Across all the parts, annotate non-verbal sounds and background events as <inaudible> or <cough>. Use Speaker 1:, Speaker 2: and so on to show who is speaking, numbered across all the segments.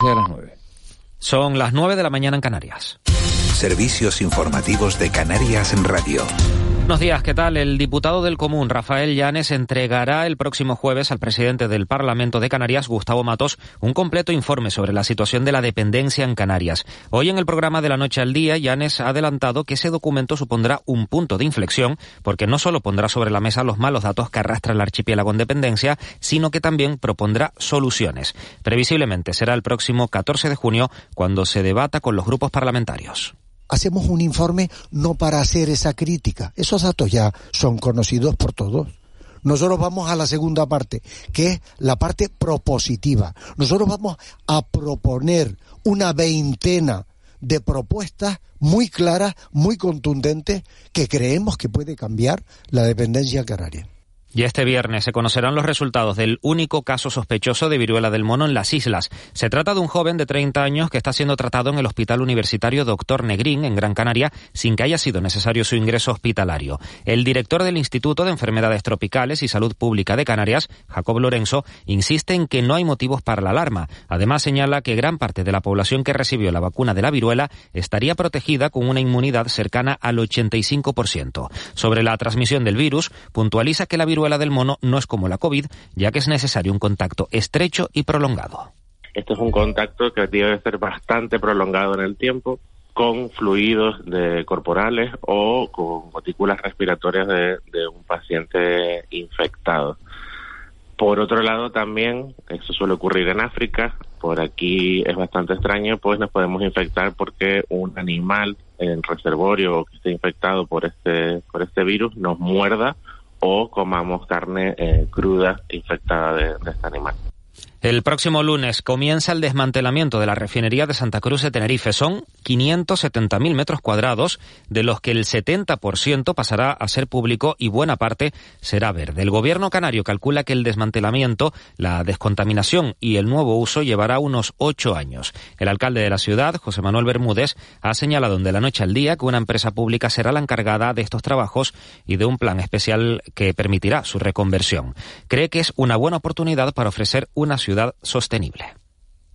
Speaker 1: A las nueve.
Speaker 2: Son las 9 de la mañana en Canarias.
Speaker 3: Servicios informativos de Canarias en Radio.
Speaker 2: Buenos días, ¿qué tal? El diputado del Común, Rafael Llanes, entregará el próximo jueves al presidente del Parlamento de Canarias, Gustavo Matos, un completo informe sobre la situación de la dependencia en Canarias. Hoy en el programa de la noche al día, Llanes ha adelantado que ese documento supondrá un punto de inflexión, porque no solo pondrá sobre la mesa los malos datos que arrastra el archipiélago en dependencia, sino que también propondrá soluciones. Previsiblemente será el próximo 14 de junio cuando se debata con los grupos parlamentarios
Speaker 4: hacemos un informe no para hacer esa crítica. Esos datos ya son conocidos por todos. Nosotros vamos a la segunda parte, que es la parte propositiva. Nosotros vamos a proponer una veintena de propuestas muy claras, muy contundentes, que creemos que puede cambiar la dependencia canaria.
Speaker 2: Y este viernes se conocerán los resultados del único caso sospechoso de viruela del mono en las islas. Se trata de un joven de 30 años que está siendo tratado en el Hospital Universitario Dr. Negrín, en Gran Canaria, sin que haya sido necesario su ingreso hospitalario. El director del Instituto de Enfermedades Tropicales y Salud Pública de Canarias, Jacob Lorenzo, insiste en que no hay motivos para la alarma. Además, señala que gran parte de la población que recibió la vacuna de la viruela estaría protegida con una inmunidad cercana al 85%. Sobre la transmisión del virus, puntualiza que la viruela viruela del mono no es como la COVID, ya que es necesario un contacto estrecho y prolongado.
Speaker 5: Este es un contacto que debe ser bastante prolongado en el tiempo con fluidos de corporales o con gotículas respiratorias de, de un paciente infectado. Por otro lado, también, eso suele ocurrir en África, por aquí es bastante extraño, pues nos podemos infectar porque un animal en reservorio que esté infectado por este, por este virus nos muerda o comamos carne eh, cruda infectada de, de este animal.
Speaker 2: El próximo lunes comienza el desmantelamiento de la refinería de Santa Cruz de Tenerife. Son 570.000 metros cuadrados, de los que el 70% pasará a ser público y buena parte será verde. El gobierno canario calcula que el desmantelamiento, la descontaminación y el nuevo uso llevará unos ocho años. El alcalde de la ciudad, José Manuel Bermúdez, ha señalado de la noche al día que una empresa pública será la encargada de estos trabajos y de un plan especial que permitirá su reconversión. Cree que es una buena oportunidad para ofrecer una ciudad sostenible.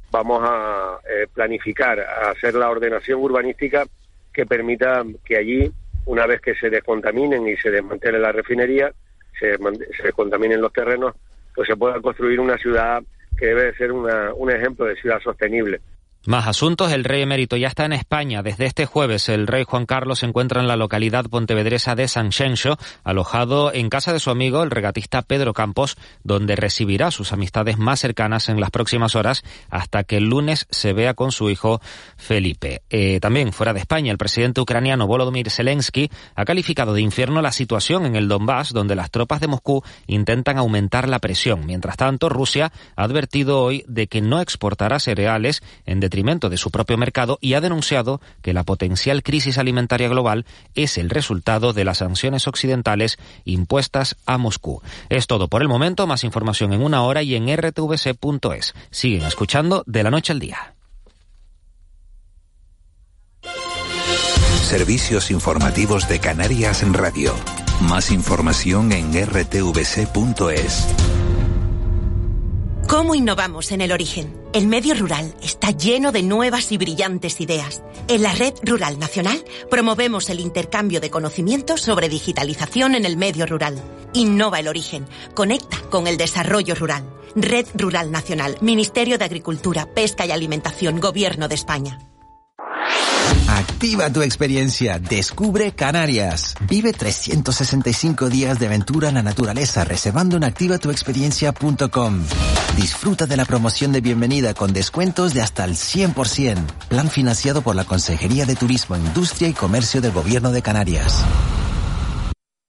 Speaker 6: Vamos a eh, planificar, a hacer la ordenación urbanística que permita que allí, una vez que se descontaminen y se desmantele la refinería, se, se descontaminen los terrenos, pues se pueda construir una ciudad que debe ser una, un ejemplo de ciudad sostenible.
Speaker 2: Más asuntos. El rey emérito ya está en España. Desde este jueves, el rey Juan Carlos se encuentra en la localidad pontevedresa de San Xenxo, alojado en casa de su amigo, el regatista Pedro Campos, donde recibirá sus amistades más cercanas en las próximas horas hasta que el lunes se vea con su hijo Felipe. Eh, también fuera de España, el presidente ucraniano Volodymyr Zelensky ha calificado de infierno la situación en el Donbass, donde las tropas de Moscú intentan aumentar la presión. Mientras tanto, Rusia ha advertido hoy de que no exportará cereales en de su propio mercado y ha denunciado que la potencial crisis alimentaria global es el resultado de las sanciones occidentales impuestas a Moscú. Es todo por el momento, más información en una hora y en rtvc.es. Siguen escuchando de la noche al día.
Speaker 3: Servicios informativos de Canarias en Radio. Más información en rtvc.es.
Speaker 7: ¿Cómo innovamos en el origen? El medio rural está lleno de nuevas y brillantes ideas. En la Red Rural Nacional promovemos el intercambio de conocimientos sobre digitalización en el medio rural. Innova el origen, conecta con el desarrollo rural. Red Rural Nacional, Ministerio de Agricultura, Pesca y Alimentación, Gobierno de España.
Speaker 8: Activa tu experiencia, descubre Canarias. Vive 365 días de aventura en la naturaleza reservando en activatuexperiencia.com. Disfruta de la promoción de bienvenida con descuentos de hasta el 100%. Plan financiado por la Consejería de Turismo, Industria y Comercio del Gobierno de Canarias.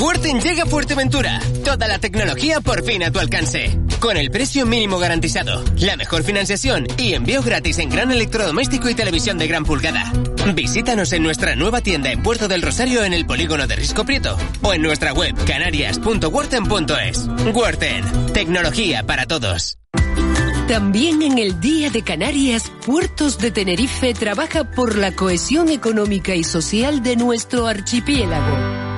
Speaker 9: Worten llega a Fuerteventura. Toda la tecnología por fin a tu alcance. Con el precio mínimo garantizado, la mejor financiación y envío gratis en gran electrodoméstico y televisión de gran pulgada. Visítanos en nuestra nueva tienda en Puerto del Rosario en el polígono de Risco Prieto o en nuestra web canarias.worten.es. Worten, tecnología para todos.
Speaker 10: También en el Día de Canarias, Puertos de Tenerife trabaja por la cohesión económica y social de nuestro archipiélago.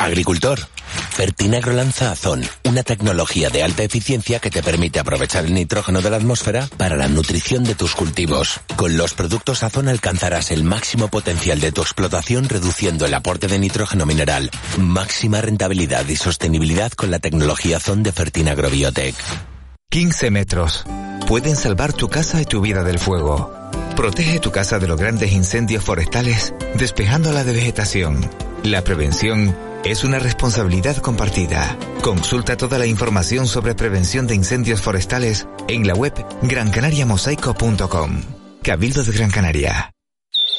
Speaker 11: Agricultor. Fertinagro lanza Azón, una tecnología de alta eficiencia que te permite aprovechar el nitrógeno de la atmósfera para la nutrición de tus cultivos. Con los productos Azón alcanzarás el máximo potencial de tu explotación reduciendo el aporte de nitrógeno mineral. Máxima rentabilidad y sostenibilidad con la tecnología Azón de Fertinagro Biotech.
Speaker 12: 15 metros. Pueden salvar tu casa y tu vida del fuego. Protege tu casa de los grandes incendios forestales despejándola de vegetación. La prevención es una responsabilidad compartida. Consulta toda la información sobre prevención de incendios forestales en la web grancanariamosaico.com. Cabildo de Gran Canaria.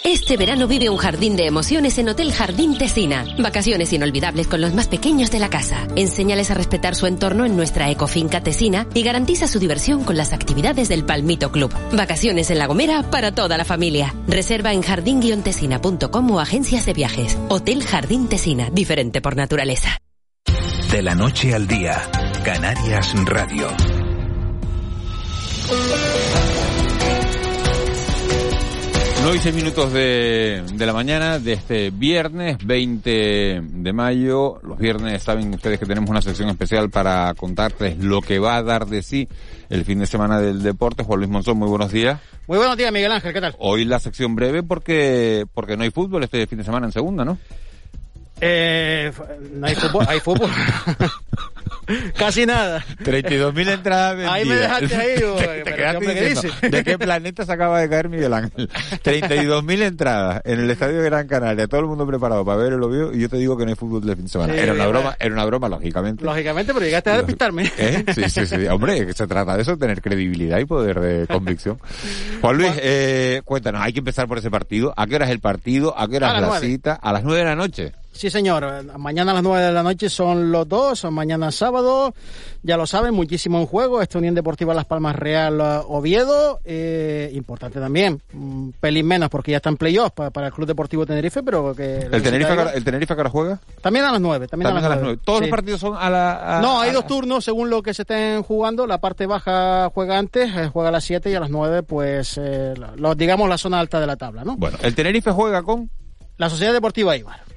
Speaker 10: Este verano vive un jardín de emociones en Hotel Jardín Tesina. Vacaciones inolvidables con los más pequeños de la casa. Enséñales a respetar su entorno en nuestra ecofinca Tesina y garantiza su diversión con las actividades del Palmito Club. Vacaciones en La Gomera para toda la familia. Reserva en jardín-tesina.com o agencias de viajes. Hotel Jardín Tesina, diferente por naturaleza.
Speaker 3: De la noche al día, Canarias Radio.
Speaker 13: 9 y 6 minutos de, de, la mañana de este viernes 20 de mayo. Los viernes saben ustedes que tenemos una sección especial para contarles lo que va a dar de sí el fin de semana del deporte. Juan Luis Monzón, muy buenos días.
Speaker 14: Muy buenos días, Miguel Ángel, ¿qué tal?
Speaker 13: Hoy la sección breve porque, porque no hay fútbol este fin de semana en segunda, ¿no?
Speaker 14: Eh, no hay fútbol, hay fútbol. <laughs> Casi nada.
Speaker 13: 32.000 entradas vendidas.
Speaker 14: Ahí me dejaste ahí, <laughs>
Speaker 13: ¿Te, te quedaste ¿qué dice? ¿De qué planeta se acaba de caer Miguel Ángel? 32.000 entradas en el Estadio de Gran Canaria, todo el mundo preparado para ver el obvio y yo te digo que no hay fútbol de fin de semana. Sí, era una broma, era una broma, lógicamente.
Speaker 14: Lógicamente, pero llegaste a despistarme.
Speaker 13: ¿Eh? Sí, sí, sí. Hombre, se trata de eso, tener credibilidad y poder de convicción. Juan Luis, eh, cuéntanos, hay que empezar por ese partido. ¿A qué hora es el partido? ¿A qué hora es la 9. cita? A las 9 de la noche.
Speaker 14: Sí, señor. Mañana a las 9 de la noche son los dos, mañana sábado. Ya lo saben, muchísimo en juego. Esta Unión Deportiva Las Palmas Real Oviedo. Eh, importante también, un pelín menos porque ya está en playoff para, para, el Club Deportivo Tenerife, pero que...
Speaker 13: ¿El Tenerife, ahora, ¿El Tenerife que ahora juega?
Speaker 14: También a las 9. También,
Speaker 13: también
Speaker 14: a las
Speaker 13: 9. ¿Todos sí. los partidos son a la...? A,
Speaker 14: no, hay
Speaker 13: a,
Speaker 14: dos turnos según lo que se estén jugando. La parte baja juega antes, eh, juega a las 7 y a las 9, pues, eh, lo, digamos, la zona alta de la tabla, ¿no?
Speaker 13: Bueno, ¿el Tenerife juega con...?
Speaker 14: La Sociedad Deportiva Ibar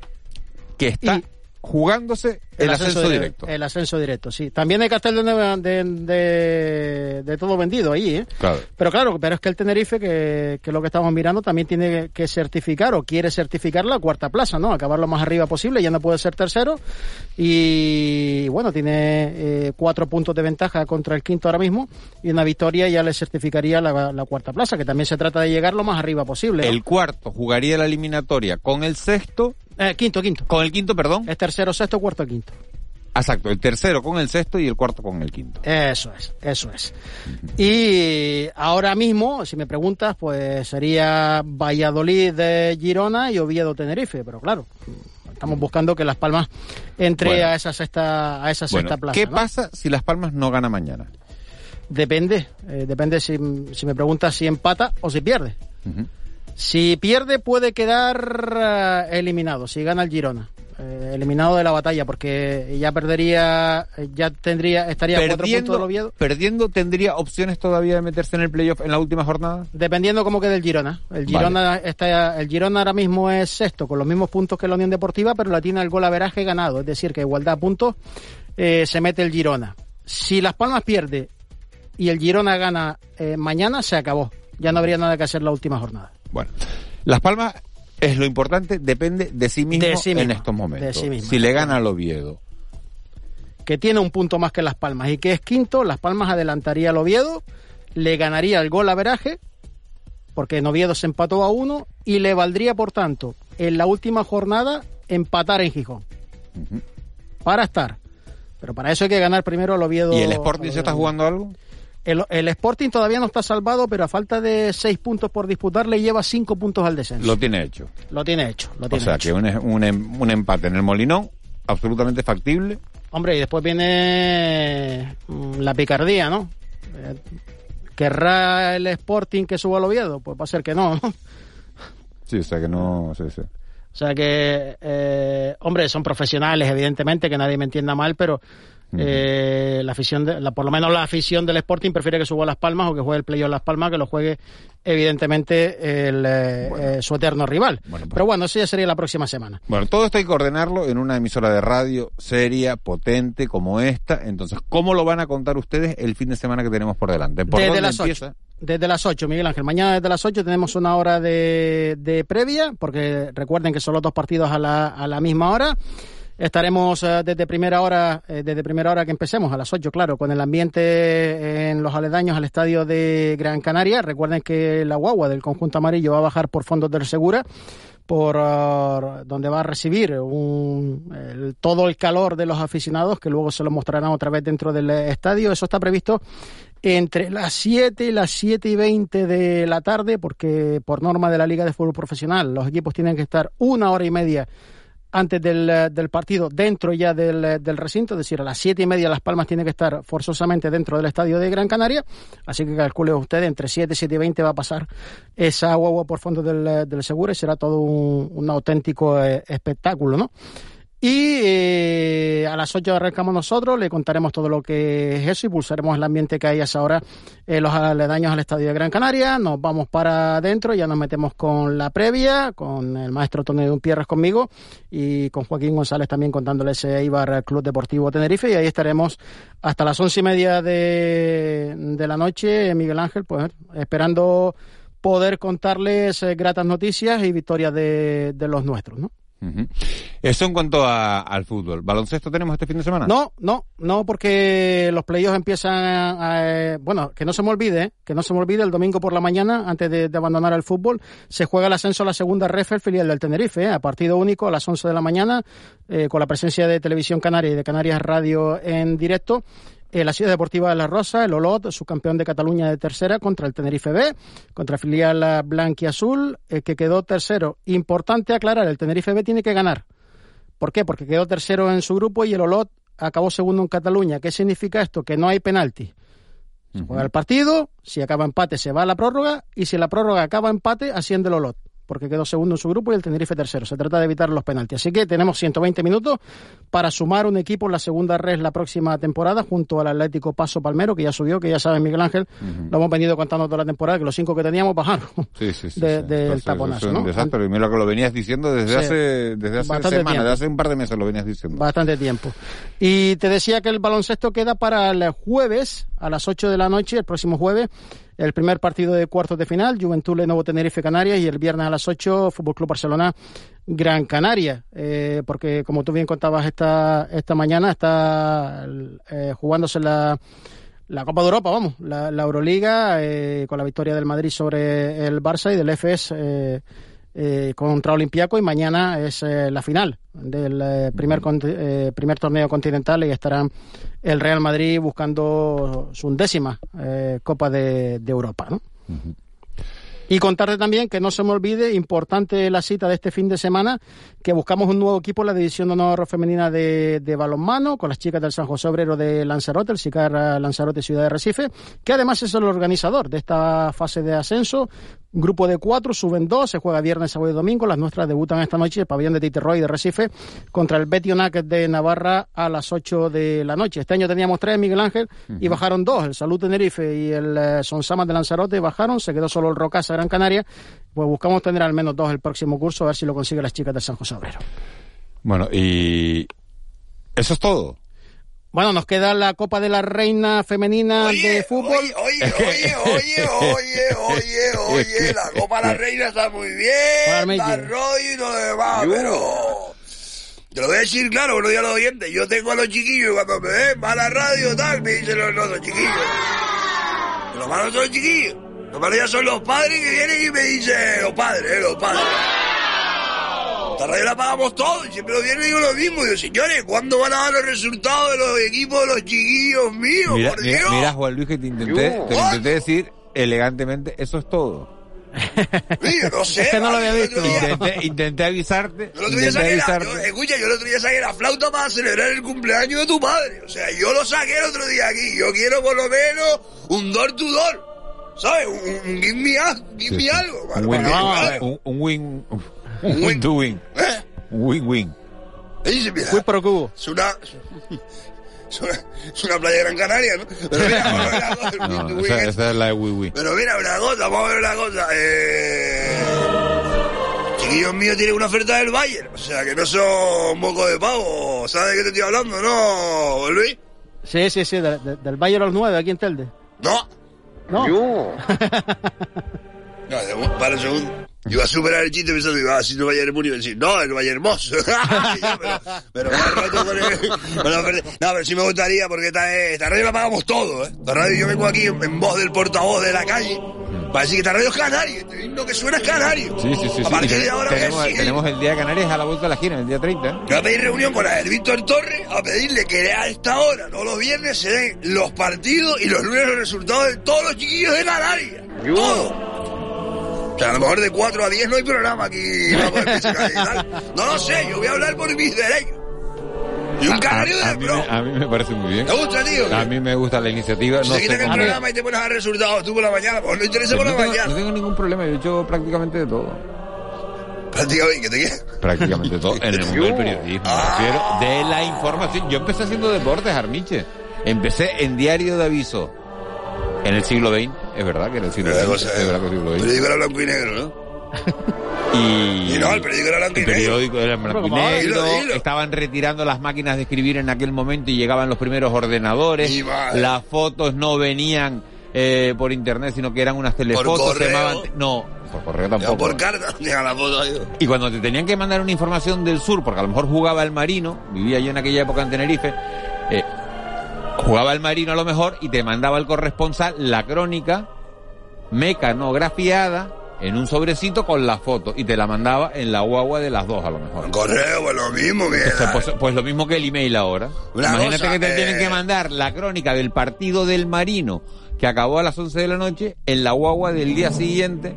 Speaker 13: que está jugándose el, el ascenso, ascenso, directo.
Speaker 14: El ascenso directo, sí. También hay cartel de, de, de, de todo vendido ahí, ¿eh?
Speaker 13: Claro.
Speaker 14: Pero claro, pero es que el Tenerife, que, que es lo que estamos mirando, también tiene que certificar o quiere certificar la cuarta plaza, ¿no? Acabar lo más arriba posible, ya no puede ser tercero. Y bueno, tiene eh, cuatro puntos de ventaja contra el quinto ahora mismo y una victoria ya le certificaría la, la cuarta plaza, que también se trata de llegar lo más arriba posible. ¿no?
Speaker 13: El cuarto jugaría la eliminatoria con el sexto
Speaker 14: eh, quinto, quinto.
Speaker 13: Con el quinto, perdón.
Speaker 14: Es tercero, sexto, cuarto, quinto.
Speaker 13: Exacto, el tercero con el sexto y el cuarto con el quinto.
Speaker 14: Eso es, eso es. Y ahora mismo, si me preguntas, pues sería Valladolid de Girona y Oviedo Tenerife, pero claro, estamos buscando que Las Palmas entre bueno. a esa sexta, a esa sexta
Speaker 13: bueno,
Speaker 14: plaza.
Speaker 13: ¿Qué
Speaker 14: ¿no?
Speaker 13: pasa si Las Palmas no gana mañana?
Speaker 14: Depende, eh, depende si, si, me preguntas si empata o si pierde. Uh -huh. Si pierde puede quedar uh, eliminado, si gana el Girona. Eh, eliminado de la batalla porque ya perdería, ya tendría, estaría
Speaker 13: perdiendo,
Speaker 14: cuatro puntos del Oviedo.
Speaker 13: Perdiendo, ¿tendría opciones todavía de meterse en el playoff en la última jornada?
Speaker 14: Dependiendo cómo quede el Girona. El Girona, vale. está, el Girona ahora mismo es sexto, con los mismos puntos que la Unión Deportiva, pero la tiene el gol averaje ganado. Es decir, que igualdad a puntos eh, se mete el Girona. Si Las Palmas pierde y el Girona gana eh, mañana, se acabó. Ya no habría nada que hacer la última jornada.
Speaker 13: Bueno, Las Palmas es lo importante, depende de sí mismo,
Speaker 14: de sí mismo
Speaker 13: en estos momentos.
Speaker 14: Sí mismo,
Speaker 13: si le gana al Oviedo.
Speaker 14: Que tiene un punto más que Las Palmas y que es quinto, Las Palmas adelantaría al Oviedo, le ganaría el gol a veraje porque Noviedo se empató a uno y le valdría, por tanto, en la última jornada empatar en Gijón. Para estar. Pero para eso hay que ganar primero al Oviedo.
Speaker 13: ¿Y el Sporting se está jugando algo?
Speaker 14: El, el Sporting todavía no está salvado, pero a falta de seis puntos por disputar le lleva cinco puntos al descenso.
Speaker 13: Lo tiene hecho.
Speaker 14: Lo tiene hecho. Lo
Speaker 13: O sea,
Speaker 14: hecho.
Speaker 13: que un, un, em- un empate en el Molinón, absolutamente factible.
Speaker 14: Hombre, y después viene mm, la picardía, ¿no? Eh, ¿Querrá el Sporting que suba al Oviedo? Pues va a ser que no, ¿no?
Speaker 13: Sí, o sea que no... Sí, sí.
Speaker 14: O sea que, eh, hombre, son profesionales, evidentemente, que nadie me entienda mal, pero eh, la afición, de, la, por lo menos la afición del Sporting prefiere que suba a Las Palmas o que juegue el playoff Las Palmas, que lo juegue, evidentemente, el, eh, eh, su eterno rival. pero bueno, eso ya sería la próxima semana.
Speaker 13: Bueno, todo esto hay que ordenarlo en una emisora de radio seria, potente, como esta. Entonces, ¿cómo lo van a contar ustedes el fin de semana que tenemos por delante? ¿Por
Speaker 14: Desde las
Speaker 13: empieza?
Speaker 14: 8. Desde las 8, Miguel Ángel. Mañana desde las 8 tenemos una hora de, de previa, porque recuerden que son los dos partidos a la, a la misma hora. Estaremos eh, desde primera hora, eh, desde primera hora que empecemos, a las 8, claro, con el ambiente en los aledaños al estadio de Gran Canaria. Recuerden que la guagua del conjunto amarillo va a bajar por fondos del Segura por ah, donde va a recibir un, todo el calor de los aficionados que luego se lo mostrarán otra vez dentro del eh, estadio. Eso está previsto entre las 7 y las 7 y 20 de la tarde, porque por norma de la Liga de Fútbol Profesional los equipos tienen que estar una hora y media antes del, eh, del partido dentro ya del, eh, del recinto, es decir, a las siete y media Las Palmas tiene que estar forzosamente dentro del estadio de Gran Canaria, así que calcule usted, entre 7 y 7 y 20 va a pasar esa guagua por fondo del, eh, del seguro y será todo un, auténtico espectáculo, ¿no? Y eh, a las 8 arrancamos nosotros, le contaremos todo lo que es eso y pulsaremos el ambiente que hay a esa hora en los aledaños al estadio de Gran Canaria. Nos vamos para adentro, ya nos metemos con la previa, con el maestro Tony Dumpierres conmigo y con Joaquín González también contándoles ese Ibar Club Deportivo Tenerife. Y ahí estaremos hasta las once y media de, de la noche, Miguel Ángel, pues esperando poder contarles eh, gratas noticias y victorias de, de los nuestros, ¿no?
Speaker 13: Ujú. Eso en cuanto a- al fútbol. ¿Baloncesto tenemos este fin de semana?
Speaker 14: No, no, no, porque los playoffs empiezan a, bueno, que no se me olvide, que no se me olvide, el domingo por la mañana, antes de, de abandonar el fútbol, se juega el ascenso a la segunda ref, el filial del Tenerife, ¿eh? a partido único a las 11 de la mañana, eh, con la presencia de Televisión Canaria y de Canarias Radio en directo. Eh, la Ciudad Deportiva de La Rosa, el Olot, subcampeón de Cataluña de tercera, contra el Tenerife B, contra filial Blanquiazul, eh, que quedó tercero. Importante aclarar, el Tenerife B tiene que ganar. ¿Por qué? Porque quedó tercero en su grupo y el Olot acabó segundo en Cataluña. ¿Qué significa esto? Que no hay penalti. Se juega el partido, si acaba empate se va a la prórroga y si la prórroga acaba empate asciende el Olot, porque quedó segundo en su grupo y el Tenerife tercero. Se trata de evitar los penaltis. Así que tenemos 120 minutos para sumar un equipo en la segunda red la próxima temporada junto al Atlético Paso Palmero, que ya subió, que ya sabe Miguel Ángel, lo hemos venido contando toda la temporada, que los cinco que teníamos bajaron
Speaker 13: Sí, sí, sí.
Speaker 14: de- del
Speaker 13: Entonces,
Speaker 14: taponazo. ¿no?
Speaker 13: desastre. Y mira que lo venías diciendo desde hace, desde hace semanas, desde hace un par de meses lo venías diciendo.
Speaker 14: Bastante tiempo. Y te decía que el baloncesto queda para el jueves a las 8 de la noche, el próximo jueves, el primer partido de cuartos de final, Juventud Lenovo Tenerife Canarias y el viernes a las 8, Fútbol Club Barcelona Gran Canaria. Eh, porque como tú bien contabas esta, esta mañana, está eh, jugándose la la Copa de Europa, vamos, la, la Euroliga, eh, con la victoria del Madrid sobre el Barça y del EFES eh, contra Olympiaco y mañana es eh, la final del eh, primer, eh, primer torneo continental y estarán el Real Madrid buscando su undécima eh, Copa de, de Europa, ¿no? Y contarte también que no se me olvide, importante la cita de este fin de semana, que buscamos un nuevo equipo en la división de honor femenina de, de balonmano, con las chicas del San José Obrero de Lanzarote, el SICAR Lanzarote Ciudad de Recife, que además es el organizador de esta fase de ascenso. Grupo de cuatro, suben dos, se juega viernes, sábado y domingo. Las nuestras debutan esta noche, el pabellón de Titerroy de Recife, contra el Betionac de Navarra a las 8 de la noche. Este año teníamos tres, Miguel Ángel, y bajaron dos, el Salud Tenerife y el eh, Sonsamas de Lanzarote bajaron, se quedó solo el Rocasa Gran Canaria. Pues buscamos tener al menos dos el próximo curso, a ver si lo consiguen las chicas de San José Obrero.
Speaker 13: Bueno, y eso es todo.
Speaker 14: Bueno, nos queda la Copa de la Reina Femenina de Fútbol.
Speaker 15: Oye, oye, oye, oye, oye, oye, la Copa de la Reina está muy bien, está rollo y todo lo demás, pero... Te lo voy a decir claro, buenos días a los oyentes. Yo tengo a los chiquillos y cuando me ven, va a la radio tal, me dicen los, los chiquillos. Los malos son los chiquillos. Los padres ya son los padres que vienen y me dicen, los padres, eh, los padres. Esta radio la pagamos todos y siempre los viernes digo lo mismo. Digo, señores, ¿cuándo van a dar los resultados de los equipos de los chiquillos míos?
Speaker 13: Mira,
Speaker 15: por
Speaker 13: mira,
Speaker 15: Dios.
Speaker 13: mira, Juan Luis, que te intenté, te lo intenté decir elegantemente, eso es todo.
Speaker 15: Mira, no sé.
Speaker 14: Es que no lo había visto.
Speaker 13: Intenté, intenté avisarte,
Speaker 15: día
Speaker 13: intenté
Speaker 15: saqué la,
Speaker 13: avisarte.
Speaker 15: yo- escucha, yo el otro día saqué la flauta para celebrar el cumpleaños de tu padre. O sea, yo lo saqué el otro día aquí. Yo quiero por lo menos un door to door. ¿Sabes? Un, un give me, a- give me algo.
Speaker 13: Un win, un, un, un win, un win to win.
Speaker 15: ¿Eh?
Speaker 13: Win win.
Speaker 14: Pro cubo.
Speaker 15: Es una, es una, es una playa de Gran Canaria, ¿no? Pero mira, vamos a ver una cosa, <laughs>
Speaker 13: No,
Speaker 15: win to win
Speaker 13: esa,
Speaker 15: es-
Speaker 13: esa es la de win win.
Speaker 15: Pero mira, una cosa, vamos a ver una cosa. Eh... Chiquillos míos tienen una oferta del Bayern. O sea, que no son moco de pavo. ¿Sabes de qué te estoy hablando, no, Luis?
Speaker 14: Sí, sí, sí, de- de- del Bayern a los 9, aquí en Telde.
Speaker 15: No.
Speaker 14: No.
Speaker 15: No, <laughs> para un segundo. Yo iba a superar el chiste pensando iba a decir el Bayern Múnich y iba a decir, no, el Bayern Moss. <laughs> pero, pero más rato con el- con la oferta. No, pero sí me gustaría porque esta, esta radio la pagamos todo, ¿eh? Esta radio yo vengo aquí en, en voz del portavoz de la calle para decir que esta radio es canario. Este himno que suena es canario.
Speaker 13: Sí, sí, sí.
Speaker 15: A
Speaker 13: sí.
Speaker 15: partir de ahora
Speaker 13: tenemos,
Speaker 15: decir-
Speaker 13: tenemos el Día de Canarias a la vuelta de la esquina, el día 30. ¿eh?
Speaker 15: Yo voy a pedir reunión con el Víctor Torres a pedirle que a esta hora, no los viernes, se den los partidos y los lunes los resultados de todos los chiquillos de Canarias. Todo. O sea, a lo mejor de 4 a 10 no hay programa aquí. <laughs> vamos, en Pizza y tal. No lo sé, yo voy a hablar por mis derechos. Y un canario de
Speaker 13: a mí
Speaker 15: pro.
Speaker 13: a mí me parece muy bien.
Speaker 15: ¿Te gusta, tío?
Speaker 13: A mí me gusta la iniciativa. No sé
Speaker 15: quitan el programa y te pones a resultados tú por la mañana, pues no interesa por la
Speaker 13: tengo,
Speaker 15: mañana.
Speaker 13: no tengo ningún problema, yo he hecho prácticamente de todo.
Speaker 15: Prácticamente, ¿qué?
Speaker 13: Prácticamente todo. En el <laughs> mundo del periodismo, me refiero. De la información. Yo empecé haciendo deportes, Armiche. Empecé en diario de aviso. En el siglo XX, es verdad que era el siglo XX. Es verdad que el siglo
Speaker 15: El
Speaker 13: XX.
Speaker 15: periódico era blanco y negro, ¿no?
Speaker 13: Y, <laughs>
Speaker 15: Y no, el periódico era blanco y
Speaker 13: el
Speaker 15: negro.
Speaker 13: periódico era blanco y negro,
Speaker 15: Dilo, dilo.
Speaker 13: estaban retirando las máquinas de escribir en aquel momento y llegaban los primeros ordenadores, las fotos no venían eh, por internet, sino que eran unas telefotos, se
Speaker 15: correo.
Speaker 13: llamaban, no, por correo
Speaker 15: Ya
Speaker 13: tampoco.
Speaker 15: por carta, <laughs> la foto ahí.
Speaker 13: Y cuando te tenían que mandar una información del sur, porque a lo mejor jugaba el marino, vivía yo en aquella época en Tenerife, eh, jugaba el marino a lo mejor y te mandaba el corresponsal la crónica mecanografiada en un sobrecito con la foto y te la mandaba en la guagua de las dos a lo mejor.
Speaker 15: Correo, pues lo mismo que...
Speaker 13: Entonces, pues, pues lo mismo que el email ahora.
Speaker 15: Una
Speaker 13: Imagínate
Speaker 15: cosa,
Speaker 13: que te
Speaker 15: eh,
Speaker 13: tienen que mandar la crónica del partido del Marino que acabó a las 11 de la noche en la guagua del día siguiente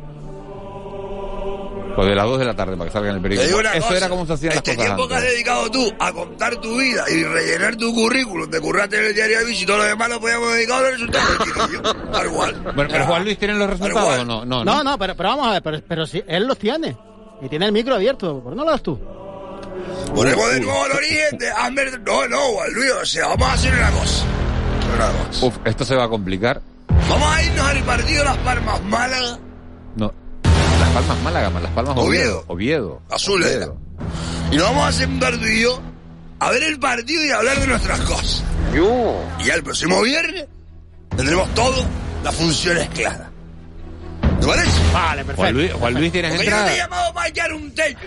Speaker 13: o de las 2 de la tarde para que salga en el
Speaker 15: Te
Speaker 13: periódico.
Speaker 15: digo una
Speaker 13: Eso
Speaker 15: cosa,
Speaker 13: era como se hacían
Speaker 15: este
Speaker 13: las cosas
Speaker 15: tiempo que has dedicado tú a contar tu vida y rellenar tu currículum de currarte en el diario de bici y todo lo demás lo podíamos dedicar a los resultados del chiquillo. Tal cual.
Speaker 13: Bueno, pero Juan Luis tiene los resultados o no? No,
Speaker 14: No, no, pero, pero vamos a ver, pero, pero si él los tiene. Y tiene el micro abierto, ¿por qué no lo das tú?
Speaker 15: Ponemos de nuevo al origen de Amber. No, no, Juan Luis, o sea, vamos a hacer una cosa. Una cosa.
Speaker 13: Uf, esto se va a complicar.
Speaker 15: Vamos a irnos al partido Las Palmas Málaga.
Speaker 13: Las Palmas Málaga, Las Palmas Oviedo. Oviedo.
Speaker 15: Azul era.
Speaker 13: Oviedo.
Speaker 15: Y nos vamos a sentar tú y yo a ver el partido y a hablar de nuestras cosas. Y ya el próximo viernes tendremos todo, las funciones claras. ¿Te parece?
Speaker 14: Vale,
Speaker 13: Juan Luis, Juan Luis tienes
Speaker 15: Porque yo no te he
Speaker 13: entrada.
Speaker 15: llamado para echar un techo.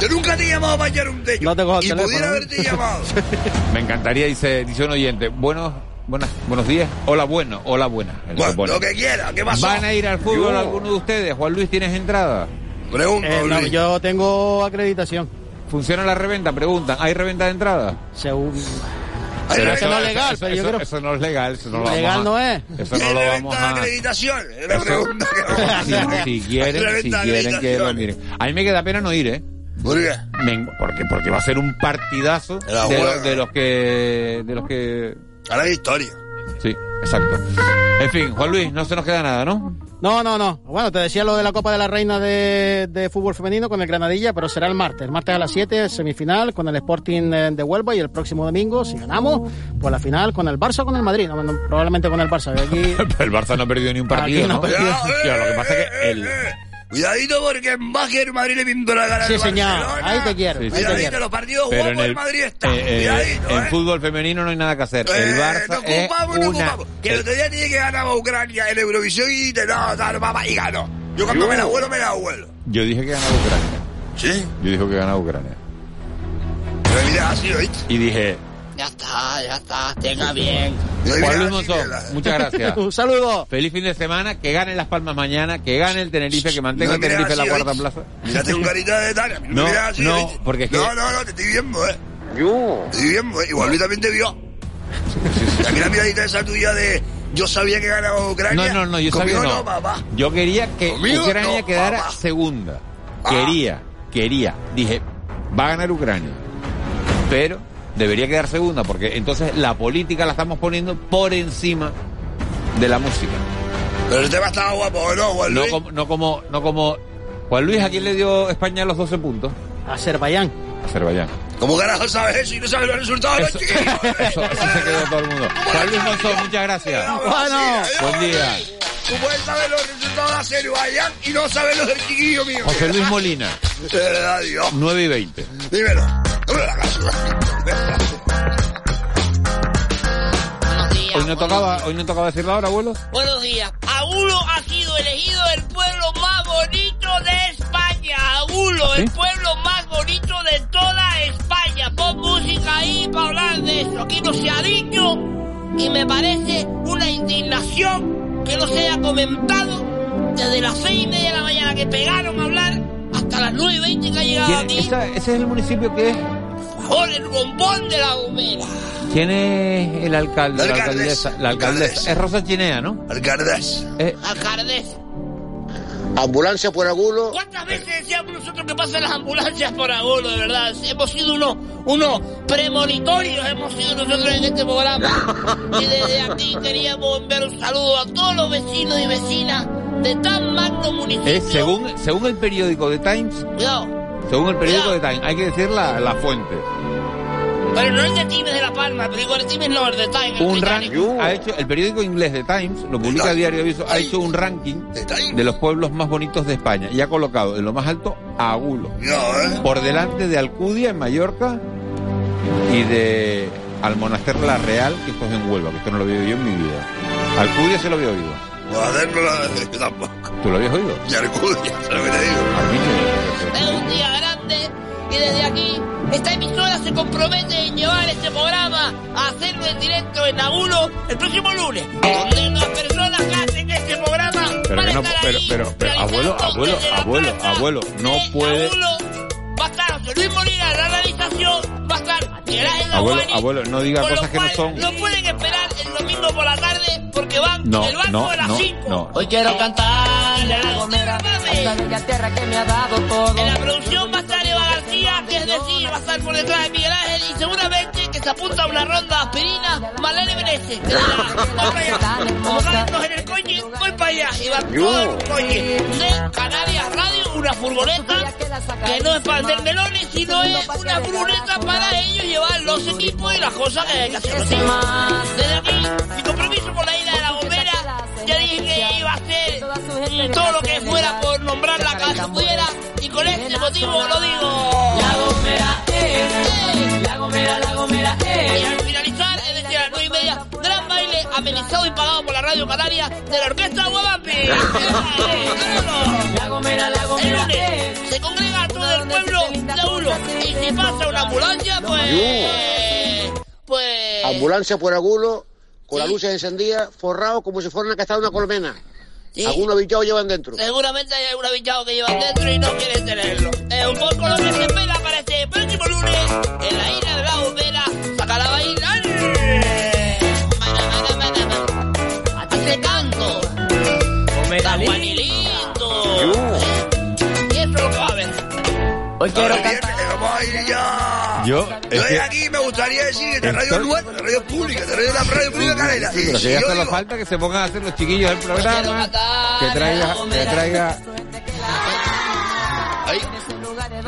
Speaker 15: Yo nunca te he llamado para echar un techo.
Speaker 14: No te cojo el
Speaker 15: y
Speaker 14: teléfono,
Speaker 15: pudiera
Speaker 14: ¿no?
Speaker 15: haberte llamado. <laughs>
Speaker 13: Me encantaría, dice, dice un oyente. Buenos, buenas, buenos días. Hola, bueno. Hola, buena. Lo que
Speaker 15: Bueno,
Speaker 13: pone.
Speaker 15: lo que quiera, ¿qué pasó?
Speaker 13: ¿Van a ir al fútbol
Speaker 15: Yo.
Speaker 13: alguno de ustedes? Juan Luis, ¿tienes entrada?
Speaker 15: Pregunta,
Speaker 14: Eh, no, yo tengo acreditación.
Speaker 13: ¿Funciona la reventa? Preguntan. ¿Hay reventa de entrada?
Speaker 14: Según... Pero eso no es legal,
Speaker 13: eso,
Speaker 14: pero yo
Speaker 13: eso-
Speaker 14: creo...
Speaker 13: eso no es legal. Eso no lo
Speaker 14: Legal
Speaker 13: vamos a-
Speaker 14: no es.
Speaker 13: Eso
Speaker 15: ¿Y
Speaker 13: no lo vamos a...
Speaker 15: acreditación?
Speaker 13: Eso-
Speaker 15: pregunta que vamos a
Speaker 13: si, si quieren, si quieren que lo miren. A mí me queda pena no ir, ¿eh?
Speaker 15: ¿Por qué?
Speaker 13: Me- porque, porque va a ser un partidazo de, de los que... De los que...
Speaker 15: Ahora hay historia.
Speaker 13: Sí, exacto. En fin, Juan Luis, no se nos queda nada, ¿no?
Speaker 14: No, no, no. Bueno, te decía lo de la Copa de la Reina de, de fútbol femenino con el Granadilla, pero será el martes. El martes a las 7, semifinal con el Sporting eh, de Huelva y el próximo domingo, si ganamos, pues la final con el Barça o con el Madrid. No, no, probablemente con el Barça. Aquí... <laughs>
Speaker 13: el Barça no ha perdido ni un partido,
Speaker 14: Aquí no
Speaker 13: ¿no?
Speaker 14: ha perdido.
Speaker 13: Claro, lo que pasa es que el...
Speaker 15: Cuidadito porque en Bajer Madrid le pintó la cara
Speaker 14: Sí,
Speaker 15: al
Speaker 14: señor.
Speaker 15: Barcelona.
Speaker 14: Ahí te quiero.
Speaker 13: Sí,
Speaker 14: te
Speaker 15: Cuidadito,
Speaker 14: quiero.
Speaker 15: los partidos
Speaker 13: Pero
Speaker 15: guapos
Speaker 13: en
Speaker 15: del
Speaker 13: el
Speaker 15: Madrid están.
Speaker 13: eh, eh,
Speaker 15: Cuidadito,
Speaker 13: en
Speaker 15: ¿eh?
Speaker 13: fútbol femenino no hay nada que hacer. El
Speaker 15: Eh,
Speaker 13: Barça
Speaker 15: nos
Speaker 13: es
Speaker 15: ocupamos, nos
Speaker 13: una...
Speaker 15: ocupamos. Que el otro día tiene que ganar a Ucrania en Eurovisión y te no, tal, mamá, y ganó. Yo cuando me la vuelo, me la vuelo.
Speaker 13: Yo dije que ganaba Ucrania.
Speaker 15: ¿Sí?
Speaker 13: Yo dije que ganaba Ucrania.
Speaker 15: Pero mira, así, ¿oíste?
Speaker 13: Y dije,
Speaker 16: Ya está, ya está. Tenga bien.
Speaker 13: Juan Luis Monzón, muchas gracias. <laughs>
Speaker 14: Un saludo.
Speaker 13: Feliz fin de semana, que gane Las Palmas mañana, que gane el Tenerife, que mantenga el
Speaker 15: No
Speaker 13: Tenerife en la cuarta
Speaker 15: ¿oíste?
Speaker 13: plaza.
Speaker 15: Mírate con carita de Tania. No,
Speaker 13: No,
Speaker 15: así,
Speaker 13: no, porque es que-
Speaker 15: No, no, no, te estoy viendo, eh. Yo. Te estoy viendo, eh. Igual Luis también te vio. A mí la miradita esa tuya de... Yo sabía que ganaba Ucrania.
Speaker 13: No, no, no, yo
Speaker 15: Conmigo
Speaker 13: sabía
Speaker 15: no,
Speaker 13: no.
Speaker 15: papá.
Speaker 13: Yo quería que
Speaker 15: Conmigo
Speaker 13: Ucrania
Speaker 15: no,
Speaker 13: quedara
Speaker 15: papá.
Speaker 13: segunda.
Speaker 15: Ah.
Speaker 13: Quería, quería. Dije, va a ganar Ucrania. Pero debería quedar segunda porque entonces la política la estamos poniendo por encima de la música.
Speaker 15: Pero el tema estaba guapo, ¿no, Juan
Speaker 13: No
Speaker 15: Luis?
Speaker 13: como, no como, no como Juan Luis, ¿a quién le dio España los 12 puntos?
Speaker 14: Azerbaiyán.
Speaker 13: Azerbaiyán.
Speaker 15: ¿Cómo carajo sabes eso y no sabes los resultados de los chiquillos?
Speaker 13: Eso, así se quedó todo el mundo. Juan Luis Monzón, muchas gracias.
Speaker 15: Bueno.
Speaker 13: Buen día.
Speaker 15: Tú puedes saber los resultados de Azerbaiyán y no saber los del chiquillo mío.
Speaker 13: José Luis Molina,
Speaker 15: De verdad, Dios.
Speaker 13: 9 y 20.
Speaker 15: Dímelo. Dame la casa.
Speaker 13: Hoy no tocaba, hoy no tocaba decir la hora, abuelo.
Speaker 16: Buenos días. Agulo ha sido elegido el pueblo más bonito de España. Agulo, el pueblo más bonito de toda España. Pon música ahí para hablar de eso. Aquí no se ha dicho y me parece una indignación que no se haya comentado desde las seis y media de la mañana que pegaron a hablar hasta las nueve y veinte que ha llegado
Speaker 13: ¿Quién-
Speaker 16: aquí.
Speaker 13: esa- ese es el municipio que es.
Speaker 16: Por el bombón de la gomera.
Speaker 13: ¿Quién es el alcalde?
Speaker 15: La
Speaker 13: La,
Speaker 15: alcaldesa.
Speaker 13: alcaldesa. La alcaldesa. Es Rosa Chinea, ¿no?
Speaker 15: Alcaldes.
Speaker 13: Eh,
Speaker 16: Alcaldesa.
Speaker 17: Ambulancia por Agulo.
Speaker 16: ¿Cuántas veces decíamos nosotros que pasan las ambulancias por Agulo, de verdad? Hemos sido unos, unos premonitorios, hemos sido nosotros en este programa. Y desde aquí queríamos enviar un saludo a todos los vecinos y vecinas de tan magno municipio.
Speaker 13: es según, según el periódico de Times,
Speaker 16: Cuidado,
Speaker 13: según el periódico de Times, hay que decir la, la fuente.
Speaker 16: Pero no el de Times de La Palma, pero digo el Times no, el de Time. el
Speaker 13: Un ranking, ha hecho, el periódico inglés de Times, lo publica Diario Aviso, ha hecho un ranking de los pueblos más bonitos de España y ha colocado en lo más alto a Agulo.
Speaker 15: ¿eh?
Speaker 13: Por delante de Alcudia en Mallorca y de Almonaster La Real, que esto es en Huelva, que esto no lo había oído yo en mi vida. Alcudia se lo había oído.
Speaker 15: La tampoco.
Speaker 13: ¿Tú lo habías oído?
Speaker 15: Y Arcudia, ¿sabes lo te digo?
Speaker 16: Es un día grande y desde aquí esta emisora se compromete en llevar este programa a hacerlo en directo en Agulo el próximo lunes. Donde las personas que hacen este programa
Speaker 13: Pero
Speaker 16: van
Speaker 13: que
Speaker 16: a
Speaker 13: no,
Speaker 16: estar
Speaker 13: pero,
Speaker 16: ahí
Speaker 13: pero, pero, abuelo, abuelo, abuelo, abuelo, no puede,
Speaker 16: Agulo. Va a estar José Luis Molina en la realización, va a estar Miguel Ángel
Speaker 13: abuelo, abuelo, no diga cosas que no son.
Speaker 16: No pueden esperar el domingo por la tarde porque van
Speaker 13: No,
Speaker 16: el banco
Speaker 13: no,
Speaker 16: de las
Speaker 13: no,
Speaker 16: 5.
Speaker 13: no.
Speaker 16: Hoy quiero cantar la gomera a esta bella tierra que me ha dado todo. En la producción va a estar Eva García, que es decir, va a estar por detrás de Miguel Ángel y seguramente que se apunta a una ronda de aspirina, Malene Menezes. Que en el coche, voy para allá. Y va todo un coche. De Canarias Radio, una furgoneta que no es para vender melones, sino es una furgoneta para ellos llevar los equipos y las cosas que hay que hacer. Desde aquí, mi compromiso con la de la bombera, ya dije que iba a hacer todo lo que fuera por nombrarla cada vez que pudiera, y con este motivo lo digo. La gomera es, la gomera, la gomera es. Y al finalizar, es decir, a las nueve y media, gran baile amenizado y pagado por la Radio Canaria de la Orquesta Guadampi. La gomera, la gomera El lunes se congrega todo el pueblo de uno, y si pasa una ambulancia, pues... Pues...
Speaker 17: Ambulancia por Agulo, con las luces encendidas, forrado como si fuera una castada de una colmena. Algunos bichados llevan dentro.
Speaker 16: Seguramente hay algún abichado que llevan dentro y no quieren tenerlo. Es un poco lo que se espera para este próximo lunes en la isla de la bombera. Saca la bailar. A ti te canto. San Juanilito.
Speaker 15: Hoy quiero cantar. Vamos a ir ya.
Speaker 13: Yo,
Speaker 15: Yo
Speaker 13: es
Speaker 15: de
Speaker 13: que-
Speaker 15: aquí me gustaría decir que esta radio
Speaker 13: Estoy-
Speaker 15: nuestra, la radio pública, esta radio, la radio pública canela.
Speaker 13: Sí, pero que ya solo
Speaker 15: digo,
Speaker 13: falta que se pongan a hacer los chiquillos del programa, que traiga, que traiga...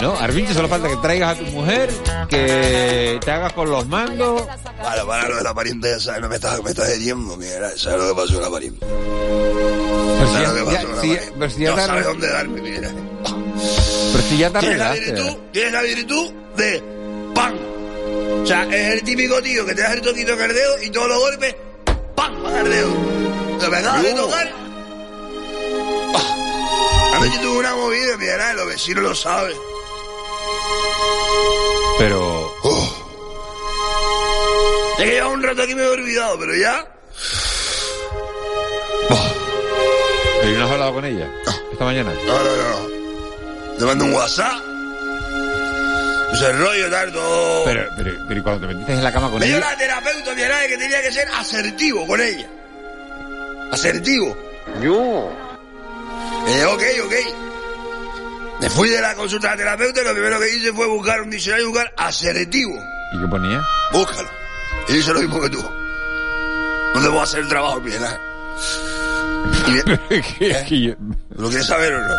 Speaker 13: No, Arvinche, solo falta que traigas a tu mujer, que te hagas con los mandos.
Speaker 15: Para, para lo de la pariente esa, no me estás, me estás hediendo, mira, ¿sabes lo que pasó la pariente?
Speaker 13: Pero si
Speaker 15: ¿Sabes
Speaker 13: ya-
Speaker 15: que
Speaker 13: ya-
Speaker 15: la
Speaker 13: si- pero si ya
Speaker 15: No sabes dónde darme, mira.
Speaker 13: Si ya te
Speaker 15: Tienes la virtud, tienes la virtud de ¡pam! O sea, es el típico tío que te da el toquito en el dedo y todos los golpes ¡pam! en el dedo. Lo me acabas de tocar. ¡ah! Anoche tuve una movida, mira, los vecinos lo saben.
Speaker 13: Pero...
Speaker 15: Es que un rato aquí me he olvidado, pero ya.
Speaker 13: ¿Y no has hablado con ella? Esta mañana.
Speaker 15: No, no, no. Te mando un WhatsApp. Ese rollo, tal, todo.
Speaker 13: Pero, pero, pero ¿y cuando te metiste en la cama con
Speaker 15: Me dio
Speaker 13: ella.
Speaker 15: la terapeuta, mi hermana, que tenía que ser asertivo con ella. Asertivo. Yo. Eh, ok, ok. Me fui de la consulta de la terapeuta y lo primero que hice fue buscar un diccionario y buscar asertivo.
Speaker 13: ¿Y qué ponía?
Speaker 15: Búscalo. Y hice lo mismo que tú. No te voy a hacer el trabajo, Miguel <laughs> ¿Eh? ¿Lo quieres saber o no?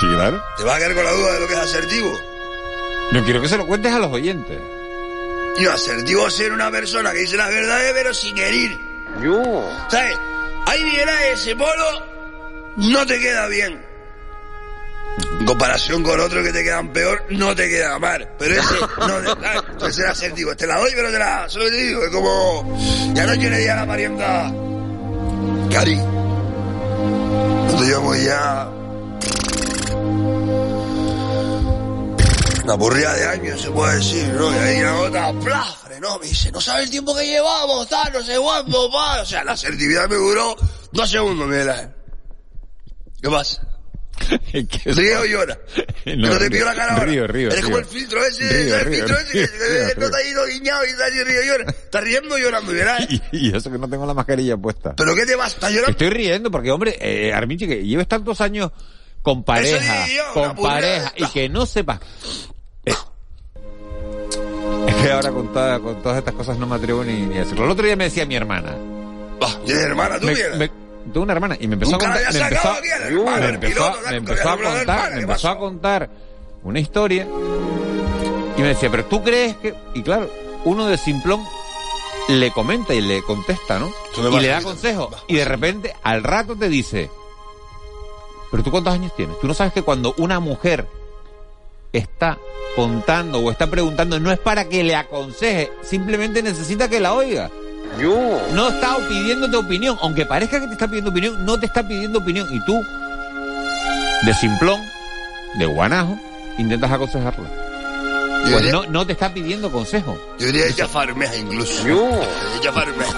Speaker 13: Sí, claro.
Speaker 15: ¿Te vas a quedar con la duda de lo que es asertivo?
Speaker 13: No quiero que se lo cuentes a los oyentes.
Speaker 15: Y asertivo es ser una persona que dice las verdades pero sin herir.
Speaker 13: Yo.
Speaker 15: ¿Sabes? Ahí Ángel, ese polo no te queda bien. En comparación con otros que te quedan peor, no te queda mal. Pero ese <laughs> no te ¿sabes? Entonces era asertivo. Te la doy, pero te la... Solo te digo, es como... Ya no le di a la parienta... Cari. Llevamos ya... Una burría de años, se puede decir, ¿no? Y ahí la otra, plafre, ¿no? Me dice, no sabe el tiempo que llevamos, tal, no sé cuándo, pa. O sea, la asertividad me duró dos segundos, Ángel. ¿Qué pasa? <laughs> ¿Ríe o llora? <laughs> que no te pido la cara ahora.
Speaker 13: Río, río,
Speaker 15: Eres como
Speaker 13: río.
Speaker 15: el filtro ese,
Speaker 13: Río,
Speaker 15: el
Speaker 13: río,
Speaker 15: filtro ese que,
Speaker 13: río, río,
Speaker 15: no está ahí todo guiñado y está ahí río y llora. ¿Estás riendo llorando, Ángel?
Speaker 13: Y, y eso que no tengo la mascarilla puesta.
Speaker 15: ¿Pero qué te vas? ¿Estás llorando?
Speaker 13: Estoy riendo porque, hombre, eh, Arminchi, que lleves tantos años con pareja,
Speaker 15: yo,
Speaker 13: con pareja, y que no sepas... Eh, es que ahora con, toda- con todas estas cosas no me atrevo ni, ni a decirlo. El otro día me decía mi hermana.
Speaker 15: ¿Tienes hermana tú,
Speaker 13: Me- Tengo una hermana y me empezó
Speaker 15: Nunca
Speaker 13: a contar, me empezó,
Speaker 15: a
Speaker 13: me empezó,
Speaker 15: piloto,
Speaker 13: me empezó
Speaker 15: de
Speaker 13: contar,
Speaker 15: hermana,
Speaker 13: me
Speaker 15: ¿qué
Speaker 13: empezó a
Speaker 15: pasó?
Speaker 13: contar una historia y me decía, pero tú crees que, y claro, uno de simplón le comenta y le contesta, ¿no? Y le da
Speaker 15: a mí
Speaker 13: consejo y de repente al rato te dice, pero tú cuántos años tienes? Tú no sabes que cuando una mujer está contando o está preguntando no es para que le aconseje, simplemente necesita que la oiga. No está pidiéndote opinión, aunque parezca que te está pidiendo opinión, no te está pidiendo opinión. Y tú, de simplón, de guanajo, intentas aconsejarla. Pues
Speaker 15: diría-
Speaker 13: no, no te está pidiendo consejo.
Speaker 15: Yo diría ella farmeja incluso. Ella farmeja,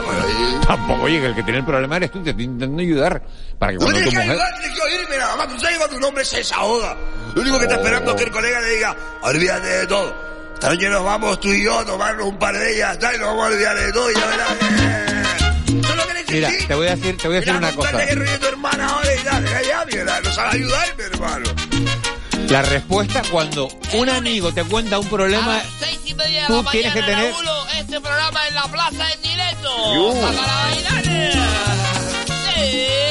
Speaker 13: Tampoco, oye, que el que tiene el problema eres tú, te estoy intentando ayudar para que cuando
Speaker 15: tienes
Speaker 13: tu
Speaker 15: que
Speaker 13: mujer...
Speaker 15: ayudar, tienes que oírme nada más. Tú sabes cuando un hombre se desahoga. Lo único que está esperando es que el colega le diga, olvídate de todo. Esta noche nos vamos tú y yo a tomarnos un par de ellas, tal, y nos vamos a olvidar de todo y ya verás. eh. Eso es lo que
Speaker 13: Mira, te voy a decir, te voy a decir
Speaker 15: Mira,
Speaker 13: una cosa.
Speaker 15: qué rollo tu hermana ahora y tal. Ya, mira, no sabe ayudarme, hermano.
Speaker 13: La respuesta cuando un amigo te cuenta un problema,
Speaker 16: Seis y media de
Speaker 13: tú
Speaker 16: la
Speaker 13: tienes que tener...
Speaker 16: Raúl, este programa en la plaza en directo.
Speaker 13: Yo.
Speaker 16: Para bailar. ¡Eva!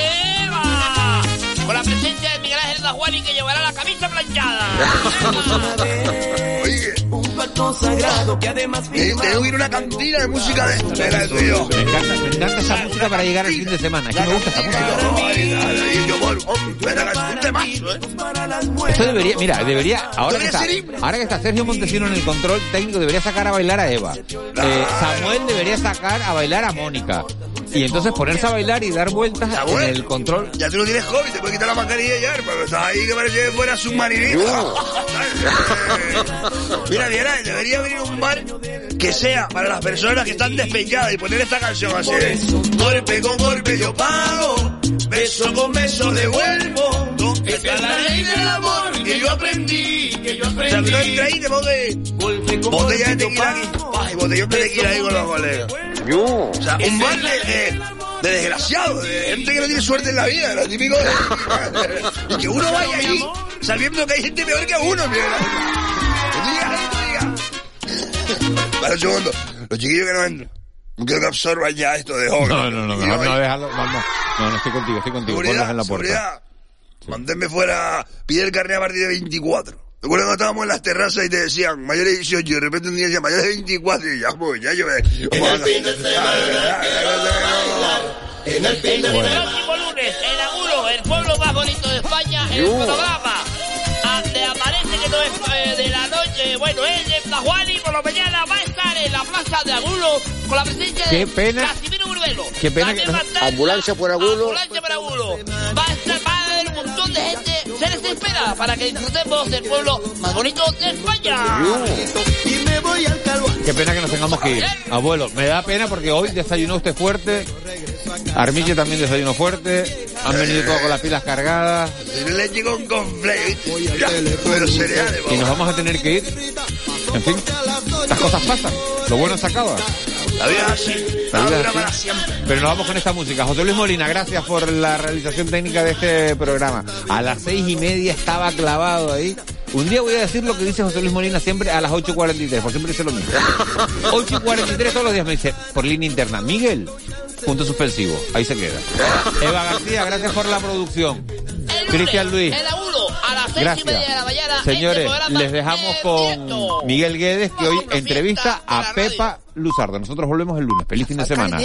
Speaker 16: Con la presencia de Miguel Ángel Dajuani que llevará la camisa planchada.
Speaker 15: Oye, un pacto sagrado que además Tengo que ir a una cantina de música de.
Speaker 13: Me encanta, me encanta esa música para llegar al fin de semana. Es que me gusta esa música.
Speaker 15: Y yo, hombre, temazo, ¿eh?
Speaker 13: Esto debería, mira, debería, que está, ahora que está Sergio Montesino en el control técnico, debería sacar a bailar a Eva. Eh, Samuel debería sacar a bailar a Mónica. Y entonces ponerse a bailar y dar vueltas en el control.
Speaker 15: Ya tú no tienes hobby, te puedes quitar la mascarilla ya, hermano. Estás ahí que parece que fuera submarinista. <laughs> Mira, mira, debería venir un bar que sea para las personas que están despechadas y poner esta canción así. ¿eh? Golpe con golpe yo pago, beso con beso devuelvo. Esta es la ley del amor que yo aprendí, que yo aprendí. O sea, ahí te pones botella de tequila aquí, pa, y botellón de tequila ahí con los colegas. O sea, un bar de, de, de desgraciados, de gente que no tiene suerte en la vida, lo típico de... y que uno vaya allí sabiendo que hay gente peor que uno, mira. Ahí. Para un segundo, los chiquillos que no entran, no quiero que absorban ya esto de joven.
Speaker 13: No, no, no, mejor no déjalo, vamos. No, no estoy contigo, estoy contigo. Ponlos en la puerta.
Speaker 15: Manténme fuera, pide el carnet a partir de 24. Recuerdo cuando estábamos en las terrazas y te decían mayores de 18 y de repente un día decían mayores de 24 y ya, pues, ya yo me... vamos a-
Speaker 16: En el próximo lunes, en Angulo, el pueblo más bonito de España, el
Speaker 13: Yo.
Speaker 16: programa donde aparece que no es eh, de la noche, bueno, él de Plajuani por la mañana va a estar en la plaza de Angulo con la presencia
Speaker 13: Qué
Speaker 16: de. Casimiro Burbelo.
Speaker 13: Qué pena
Speaker 17: Ambulancia por Agulo.
Speaker 16: Ambulancia por Agulo. Va a estar, haber un montón de gente se les espera para que disfrutemos del pueblo más bonito de España.
Speaker 13: Qué pena que nos tengamos que ir. Abuelo, me da pena porque hoy desayunó usted fuerte. Armille también desayunó fuerte. Han venido todos con las pilas cargadas.
Speaker 15: Leche con conflate. Pero cereales,
Speaker 13: Y nos vamos a tener que ir. En fin, las cosas pasan. Lo bueno se acaba.
Speaker 15: La vida es así.
Speaker 13: Pero nos vamos con esta música. José Luis Molina, gracias por la realización técnica de este programa. A las seis y media estaba clavado ahí. Un día voy a decir lo que dice José Luis Molina siempre a las 8.43, porque siempre dice lo mismo. <laughs> 8.43 todos los días me dice, por línea interna, Miguel, punto suspensivo. Ahí se queda. Eva García, gracias por la producción. Cristian Luis.
Speaker 16: El abuelo a las seis y media de la mañana. este
Speaker 13: Señores, les dejamos con Miguel Guedes, que hoy entrevista a Pepa Luzardo. Nosotros volvemos el lunes. Feliz fin de semana.